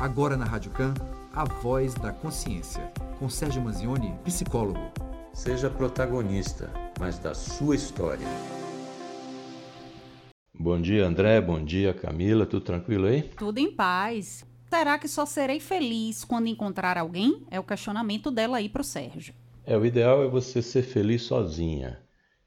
Agora na Rádio Can, a voz da consciência, com Sérgio Manzioni, psicólogo. Seja protagonista, mas da sua história. Bom dia, André. Bom dia, Camila. Tudo tranquilo aí? Tudo em paz. Será que só serei feliz quando encontrar alguém? É o questionamento dela aí para o Sérgio. É, o ideal é você ser feliz sozinha.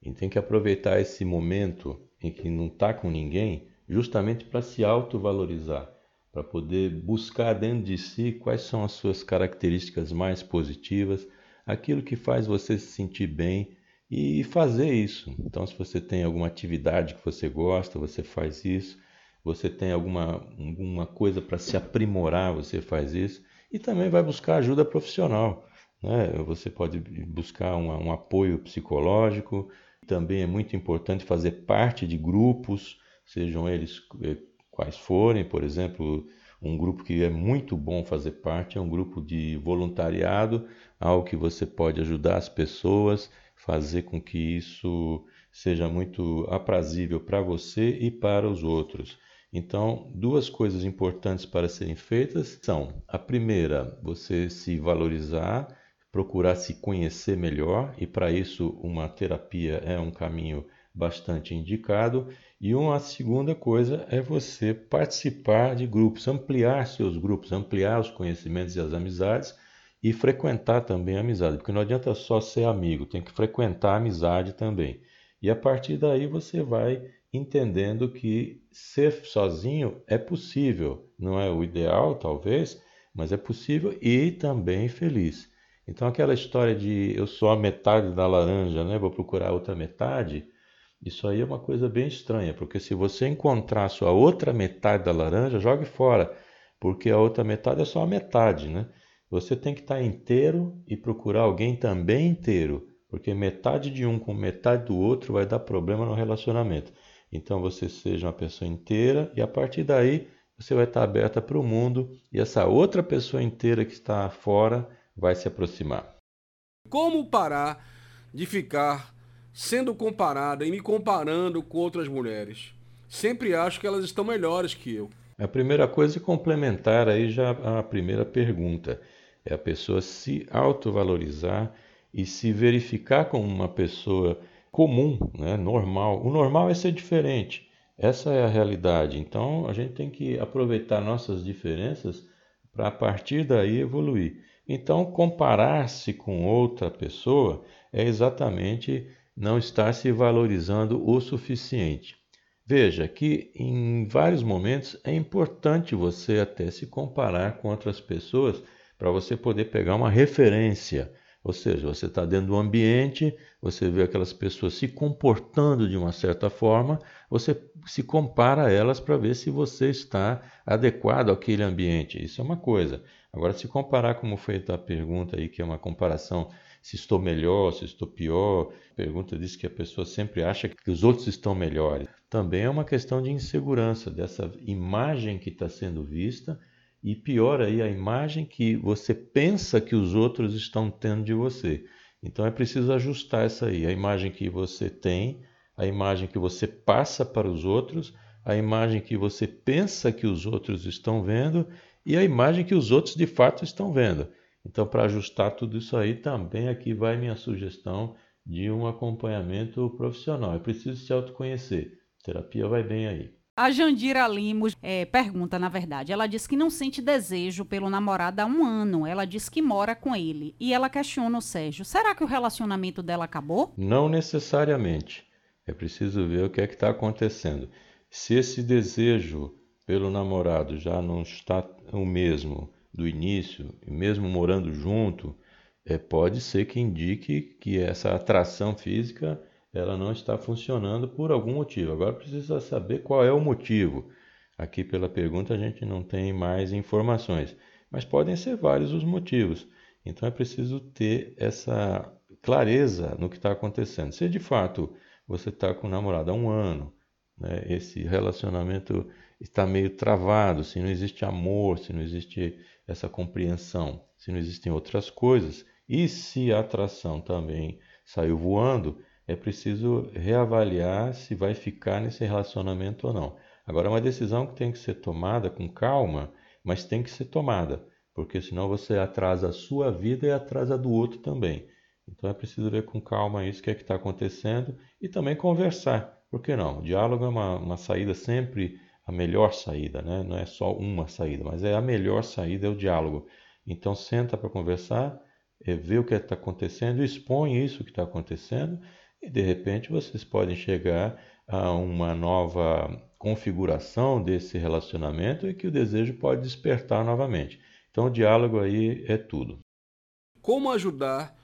E tem que aproveitar esse momento em que não está com ninguém, justamente para se autovalorizar para poder buscar dentro de si quais são as suas características mais positivas, aquilo que faz você se sentir bem e fazer isso. Então, se você tem alguma atividade que você gosta, você faz isso. Você tem alguma, alguma coisa para se aprimorar, você faz isso. E também vai buscar ajuda profissional. Né? Você pode buscar um, apoio psicológico. Também é muito importante fazer parte de grupos, sejam eles eh, quais forem, por exemplo, um grupo que é muito bom fazer parte é um grupo de voluntariado, algo que você pode ajudar as pessoas, fazer com que isso seja muito aprazível para você e para os outros. Então, duas coisas importantes para serem feitas são: a primeira, você se valorizar, procurar se conhecer melhor, e para isso uma terapia é um caminho bastante indicado. E uma segunda coisa é você participar de grupos, ampliar seus grupos, ampliar os conhecimentos e as amizades e frequentar também a amizade, porque não adianta só ser amigo, tem que frequentar a amizade também. E a partir daí você vai entendendo que ser sozinho é possível, não é o ideal talvez, mas é possível e também feliz. Então aquela história de eu sou a metade da laranja, né? Vou procurar outra metade, isso aí é uma coisa bem estranha, porque se você encontrar a sua outra metade da laranja, jogue fora, porque a outra metade é só a metade, né? Você tem que estar inteiro e procurar alguém também inteiro, porque metade de um com metade do outro vai dar problema no relacionamento. Então você seja uma pessoa inteira e a partir daí você vai estar aberta para o mundo e essa outra pessoa inteira que está fora vai se aproximar. Como parar de ficar sendo comparada e me comparando com outras mulheres. Sempre acho que elas estão melhores que eu. A primeira coisa é complementar aí já a primeira pergunta. É a pessoa se autovalorizar e se verificar como uma pessoa comum, né, normal. O normal é ser diferente. Essa é a realidade. Então a gente tem que aproveitar nossas diferenças para a partir daí evoluir. Então comparar-se com outra pessoa é exatamente não estar se valorizando o suficiente. Veja que em vários momentos é importante você até se comparar com outras pessoas para você poder pegar uma referência. Ou seja, você está dentro do ambiente, você vê aquelas pessoas se comportando de uma certa forma, você se compara a elas para ver se você está adequado àquele ambiente. Isso é uma coisa. Agora, se comparar, como foi a pergunta aí, que é uma comparação se estou melhor, se estou pior. Pergunta diz que a pessoa sempre acha que os outros estão melhores. Também é uma questão de insegurança, dessa imagem que está sendo vista e pior aí, a imagem que você pensa que os outros estão tendo de você. Então é preciso ajustar essa aí, a imagem que você tem, a imagem que você passa para os outros, a imagem que você pensa que os outros estão vendo e a imagem que os outros de fato estão vendo. Então, para ajustar tudo isso aí, também aqui vai minha sugestão de um acompanhamento profissional. É preciso se autoconhecer. Terapia vai bem aí. A Jandira Limos é, pergunta, na verdade. Ela diz que não sente desejo pelo namorado há um ano. Ela diz que mora com ele. E ela questiona o Sérgio: será que o relacionamento dela acabou? Não necessariamente. É preciso ver o que é que está acontecendo. Se esse desejo pelo namorado já não está o mesmo do início, e mesmo morando junto, é, pode ser que indique que essa atração física ela não está funcionando por algum motivo. Agora precisa saber qual é o motivo. Aqui pela pergunta a gente não tem mais informações, mas podem ser vários os motivos. Então é preciso ter essa clareza no que está acontecendo. Se de fato você está com o namorado há um ano, né, esse relacionamento está meio travado, se não existe amor, se não existe essa compreensão, se não existem outras coisas, e se a atração também saiu voando, é preciso reavaliar se vai ficar nesse relacionamento ou não. Agora, uma decisão que tem que ser tomada com calma mas tem que ser tomada, porque senão você atrasa a sua vida e atrasa a do outro também. Então é preciso ver com calma isso que é que está acontecendo e também conversar. Por que não? O diálogo é uma, uma saída sempre a melhor saída, né? não é só uma saída, mas é a melhor saída é o diálogo. Então senta para conversar, é, vê o que está acontecendo, expõe isso que está acontecendo e de repente vocês podem chegar a uma nova configuração desse relacionamento e que o desejo pode despertar novamente. Então o diálogo aí é tudo. Como ajudar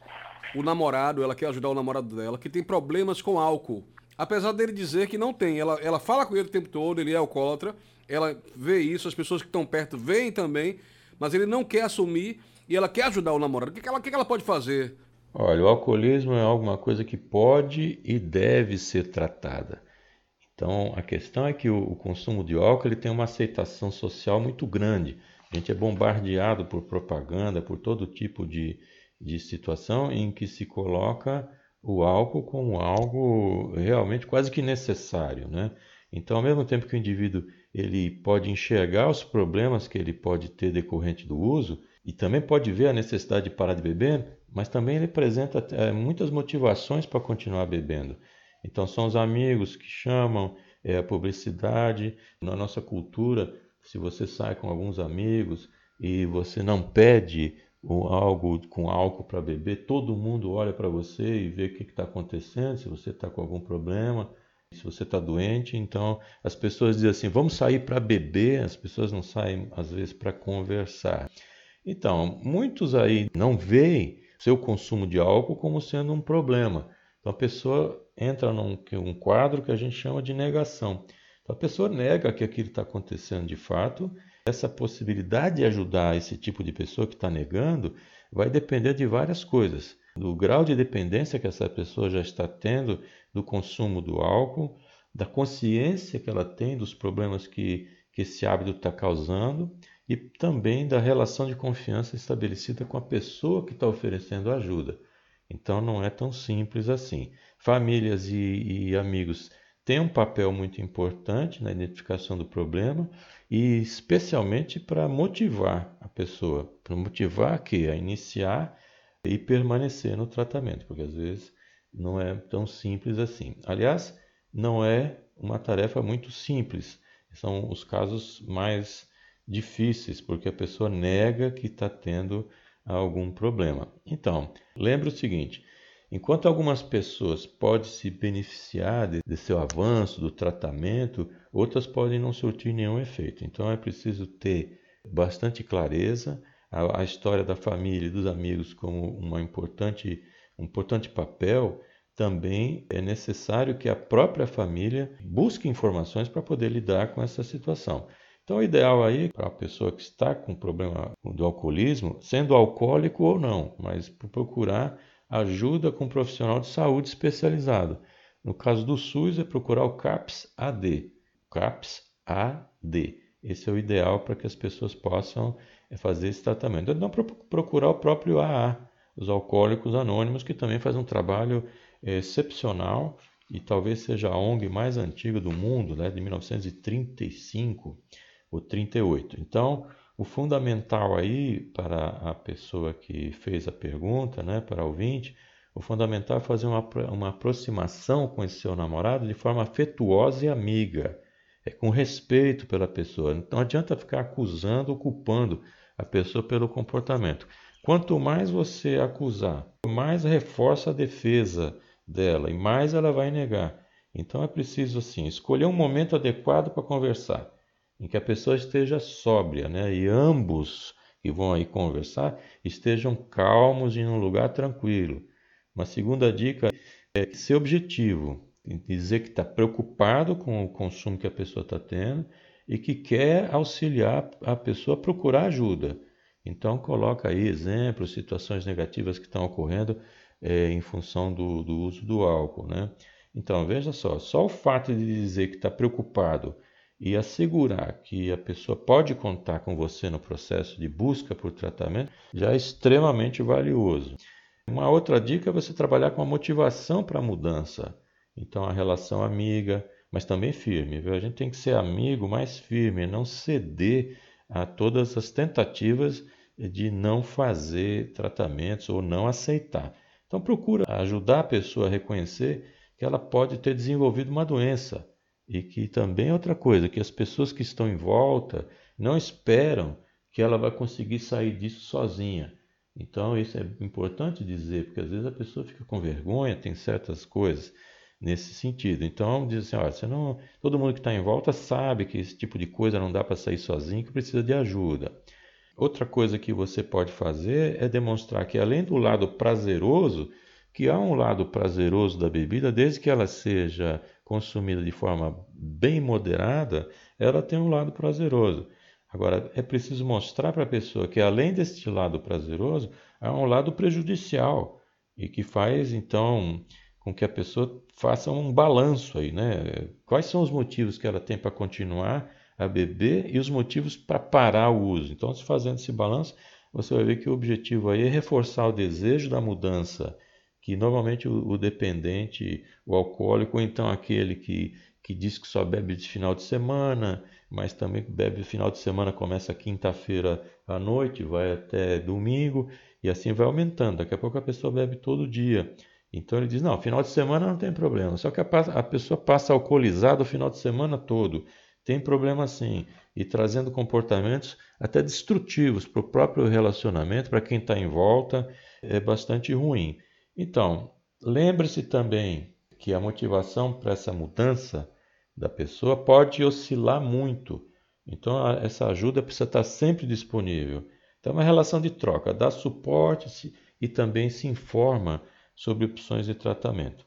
o namorado, ela quer ajudar o namorado dela, que tem problemas com álcool. Apesar dele dizer que não tem. Ela, ela fala com ele o tempo todo, ele é alcoólatra, ela vê isso, as pessoas que estão perto veem também, mas ele não quer assumir e ela quer ajudar o namorado. O que, ela, o que ela pode fazer? Olha, o alcoolismo é alguma coisa que pode e deve ser tratada. Então, a questão é que o, o consumo de álcool ele tem uma aceitação social muito grande. A gente é bombardeado por propaganda, por todo tipo de, de situação em que se coloca o álcool como algo realmente quase que necessário, né? Então, ao mesmo tempo que o indivíduo ele pode enxergar os problemas que ele pode ter decorrente do uso e também pode ver a necessidade de parar de beber, mas também ele apresenta é, muitas motivações para continuar bebendo. Então, são os amigos que chamam, é a publicidade. Na nossa cultura, se você sai com alguns amigos e você não pede algo com álcool para beber, todo mundo olha para você e vê o que está acontecendo, se você está com algum problema, se você está doente. Então as pessoas dizem assim: vamos sair para beber, as pessoas não saem às vezes para conversar. Então, muitos aí não veem seu consumo de álcool como sendo um problema. Então a pessoa entra num um quadro que a gente chama de negação. Então a pessoa nega que aquilo está acontecendo de fato essa possibilidade de ajudar esse tipo de pessoa que está negando vai depender de várias coisas. Do grau de dependência que essa pessoa já está tendo do consumo do álcool, da consciência que ela tem dos problemas que, que esse hábito está causando e também da relação de confiança estabelecida com a pessoa que está oferecendo ajuda. Então não é tão simples assim. Famílias e, e amigos têm um papel muito importante na identificação do problema, e especialmente para motivar a pessoa, para motivar que a iniciar e permanecer no tratamento, porque às vezes não é tão simples assim. Aliás, não é uma tarefa muito simples. São os casos mais difíceis, porque a pessoa nega que está tendo algum problema. Então, lembre o seguinte: Enquanto algumas pessoas podem se beneficiar de, de, seu avanço, do tratamento, outras podem não surtir nenhum efeito. Então é preciso ter bastante clareza a, a história da família e dos amigos como uma importante, um importante papel. Também é necessário que a própria família busque informações para poder lidar com essa situação. Então, o ideal aí para a pessoa que está com problema do alcoolismo, sendo alcoólico ou não, mas procurar ajuda com um profissional de saúde especializado. No caso do SUS, é procurar o CAPS AD. CAPS AD. Esse é o ideal para que as pessoas possam é, fazer esse tratamento. Não procurar o próprio AA, os alcoólicos anônimos, que também faz um trabalho é, excepcional e talvez seja a ONG mais antiga do mundo, né, de 1935 ou 38. Então, o fundamental aí para a pessoa que fez a pergunta, né, para o ouvinte, o fundamental é fazer uma, uma aproximação com esse seu namorado de forma afetuosa e amiga, é com respeito pela pessoa. Não adianta ficar acusando ou culpando a pessoa pelo comportamento. Quanto mais você acusar, mais reforça a defesa dela e mais ela vai negar. Então é preciso assim escolher um momento adequado para conversar em que a pessoa esteja sóbria, né? E ambos que vão aí conversar estejam calmos e num lugar tranquilo. Uma segunda dica é ser objetivo, dizer que está preocupado com o consumo que a pessoa está tendo e que quer auxiliar a pessoa a procurar ajuda. Então coloca aí exemplos, situações negativas que estão ocorrendo é, em função do, do uso do álcool, né? Então veja só, só o fato de dizer que está preocupado e assegurar que a pessoa pode contar com você no processo de busca por tratamento já é extremamente valioso. Uma outra dica é você trabalhar com a motivação para a mudança. Então, a relação amiga, mas também firme. Viu? A gente tem que ser amigo mais firme, não ceder a todas as tentativas de não fazer tratamentos ou não aceitar. Então procura ajudar a pessoa a reconhecer que ela pode ter desenvolvido uma doença e que também é outra coisa, que as pessoas que estão em volta não esperam que ela vai conseguir sair disso sozinha. Então isso é importante dizer, porque às vezes a pessoa fica com vergonha, tem certas coisas nesse sentido. Então diz assim, olha, você não, todo mundo que está em volta sabe que esse tipo de coisa não dá para sair sozinho, que precisa de ajuda. Outra coisa que você pode fazer é demonstrar que além do lado prazeroso, que há um lado prazeroso da bebida, desde que ela seja consumida de forma bem moderada, ela tem um lado prazeroso. Agora, é preciso mostrar para a pessoa que além deste lado prazeroso, há um lado prejudicial e que faz então com que a pessoa faça um balanço aí, né? Quais são os motivos que ela tem para continuar a beber e os motivos para parar o uso. Então, se fazendo esse balanço, você vai ver que o objetivo aí é reforçar o desejo da mudança, que normalmente o, o dependente, o alcoólico, ou então aquele que, que diz que só bebe de final de semana, mas também bebe final de semana, começa quinta-feira à noite, vai até domingo, e assim vai aumentando. Daqui a pouco a pessoa bebe todo dia. Então ele diz: não, final de semana não tem problema. Só que a, a pessoa passa alcoolizada o final de semana todo tem problema sim, e trazendo comportamentos até destrutivos para o próprio relacionamento, para quem está em volta, é bastante ruim. Então, lembre-se também que a motivação para essa mudança da pessoa pode oscilar muito. Então, essa ajuda precisa estar sempre disponível. Então, é uma relação de troca, dá suporte e também se informa sobre opções de tratamento.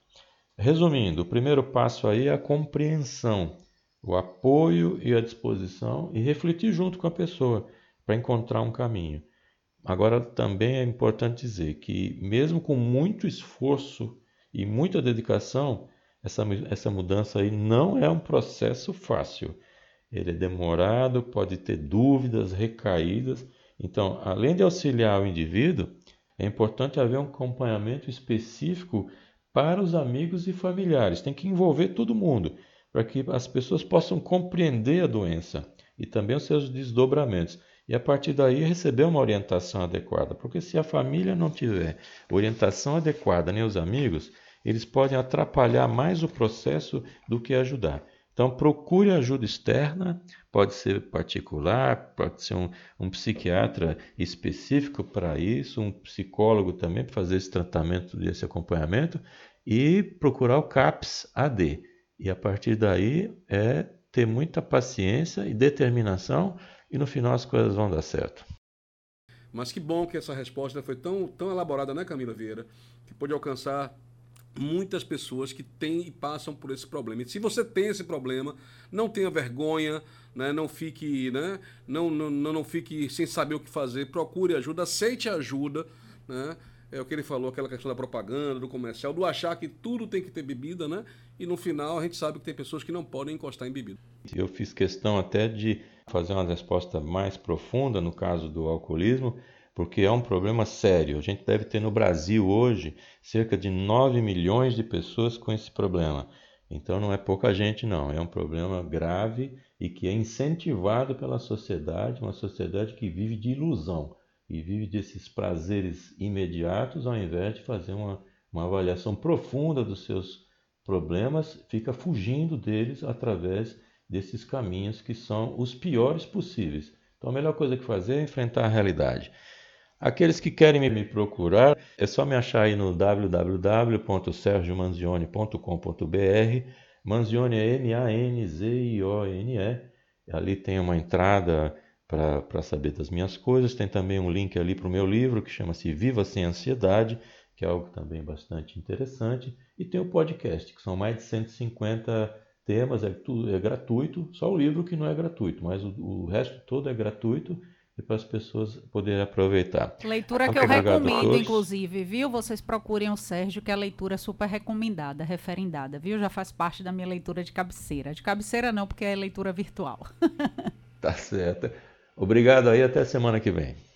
Resumindo, o primeiro passo aí é a compreensão o apoio e a disposição e refletir junto com a pessoa para encontrar um caminho. Agora, também é importante dizer que, mesmo com muito esforço e muita dedicação, essa, essa mudança aí não é um processo fácil. Ele é demorado, pode ter dúvidas, recaídas. Então, além de auxiliar o indivíduo, é importante haver um acompanhamento específico para os amigos e familiares. Tem que envolver todo mundo para que as pessoas possam compreender a doença e também os seus desdobramentos. E a partir daí receber uma orientação adequada. Porque se a família não tiver orientação adequada, nem os amigos, eles podem atrapalhar mais o processo do que ajudar. Então procure ajuda externa, pode ser particular, pode ser um, um psiquiatra específico para isso, um psicólogo também para fazer esse tratamento, esse acompanhamento, e procurar o CAPS AD, e a partir daí é ter muita paciência e determinação e no final as coisas vão dar certo. Mas que bom que essa resposta foi tão, tão elaborada, né, Camila Vieira? Que pôde alcançar muitas pessoas que têm e passam por esse problema. E se você tem esse problema, não tenha vergonha, né? não fique, né? não, não, não fique sem saber o que fazer, procure ajuda, aceite ajuda, né? É o que ele falou, aquela questão da propaganda, do comercial, do achar que tudo tem que ter bebida, né? E no final a gente sabe que tem pessoas que não podem encostar em bebida. Eu fiz questão até de fazer uma resposta mais profunda no caso do alcoolismo, porque é um problema sério. A gente deve ter no Brasil hoje cerca de 9 milhões de pessoas com esse problema. Então não é pouca gente, não. É um problema grave e que é incentivado pela sociedade, uma sociedade que vive de ilusão e vive desses prazeres imediatos, ao invés de fazer uma, uma avaliação profunda dos seus problemas, fica fugindo deles através desses caminhos que são os piores possíveis. Então, a melhor coisa que fazer é enfrentar a realidade. Aqueles que querem me procurar, é só me achar aí no www.sergiomanzione.com.br. Manzione é M-A-N-Z-I-O-N-E. Ali tem uma entrada para saber das minhas coisas. Tem também um link ali para o meu livro que chama-se Viva Sem Ansiedade, que é algo também bastante interessante. E tem o podcast, que são mais de 150 temas, é, tudo, é gratuito, só o livro que não é gratuito, mas o, o resto todo é gratuito e para as pessoas poderem aproveitar. Leitura que eu recomendo, inclusive, viu? Vocês procurem o Sérgio, que é a leitura super recomendada, referendada, viu? Já faz parte da minha leitura de cabeceira. De cabeceira não, porque é leitura virtual. tá certo. Obrigado aí, até semana que vem.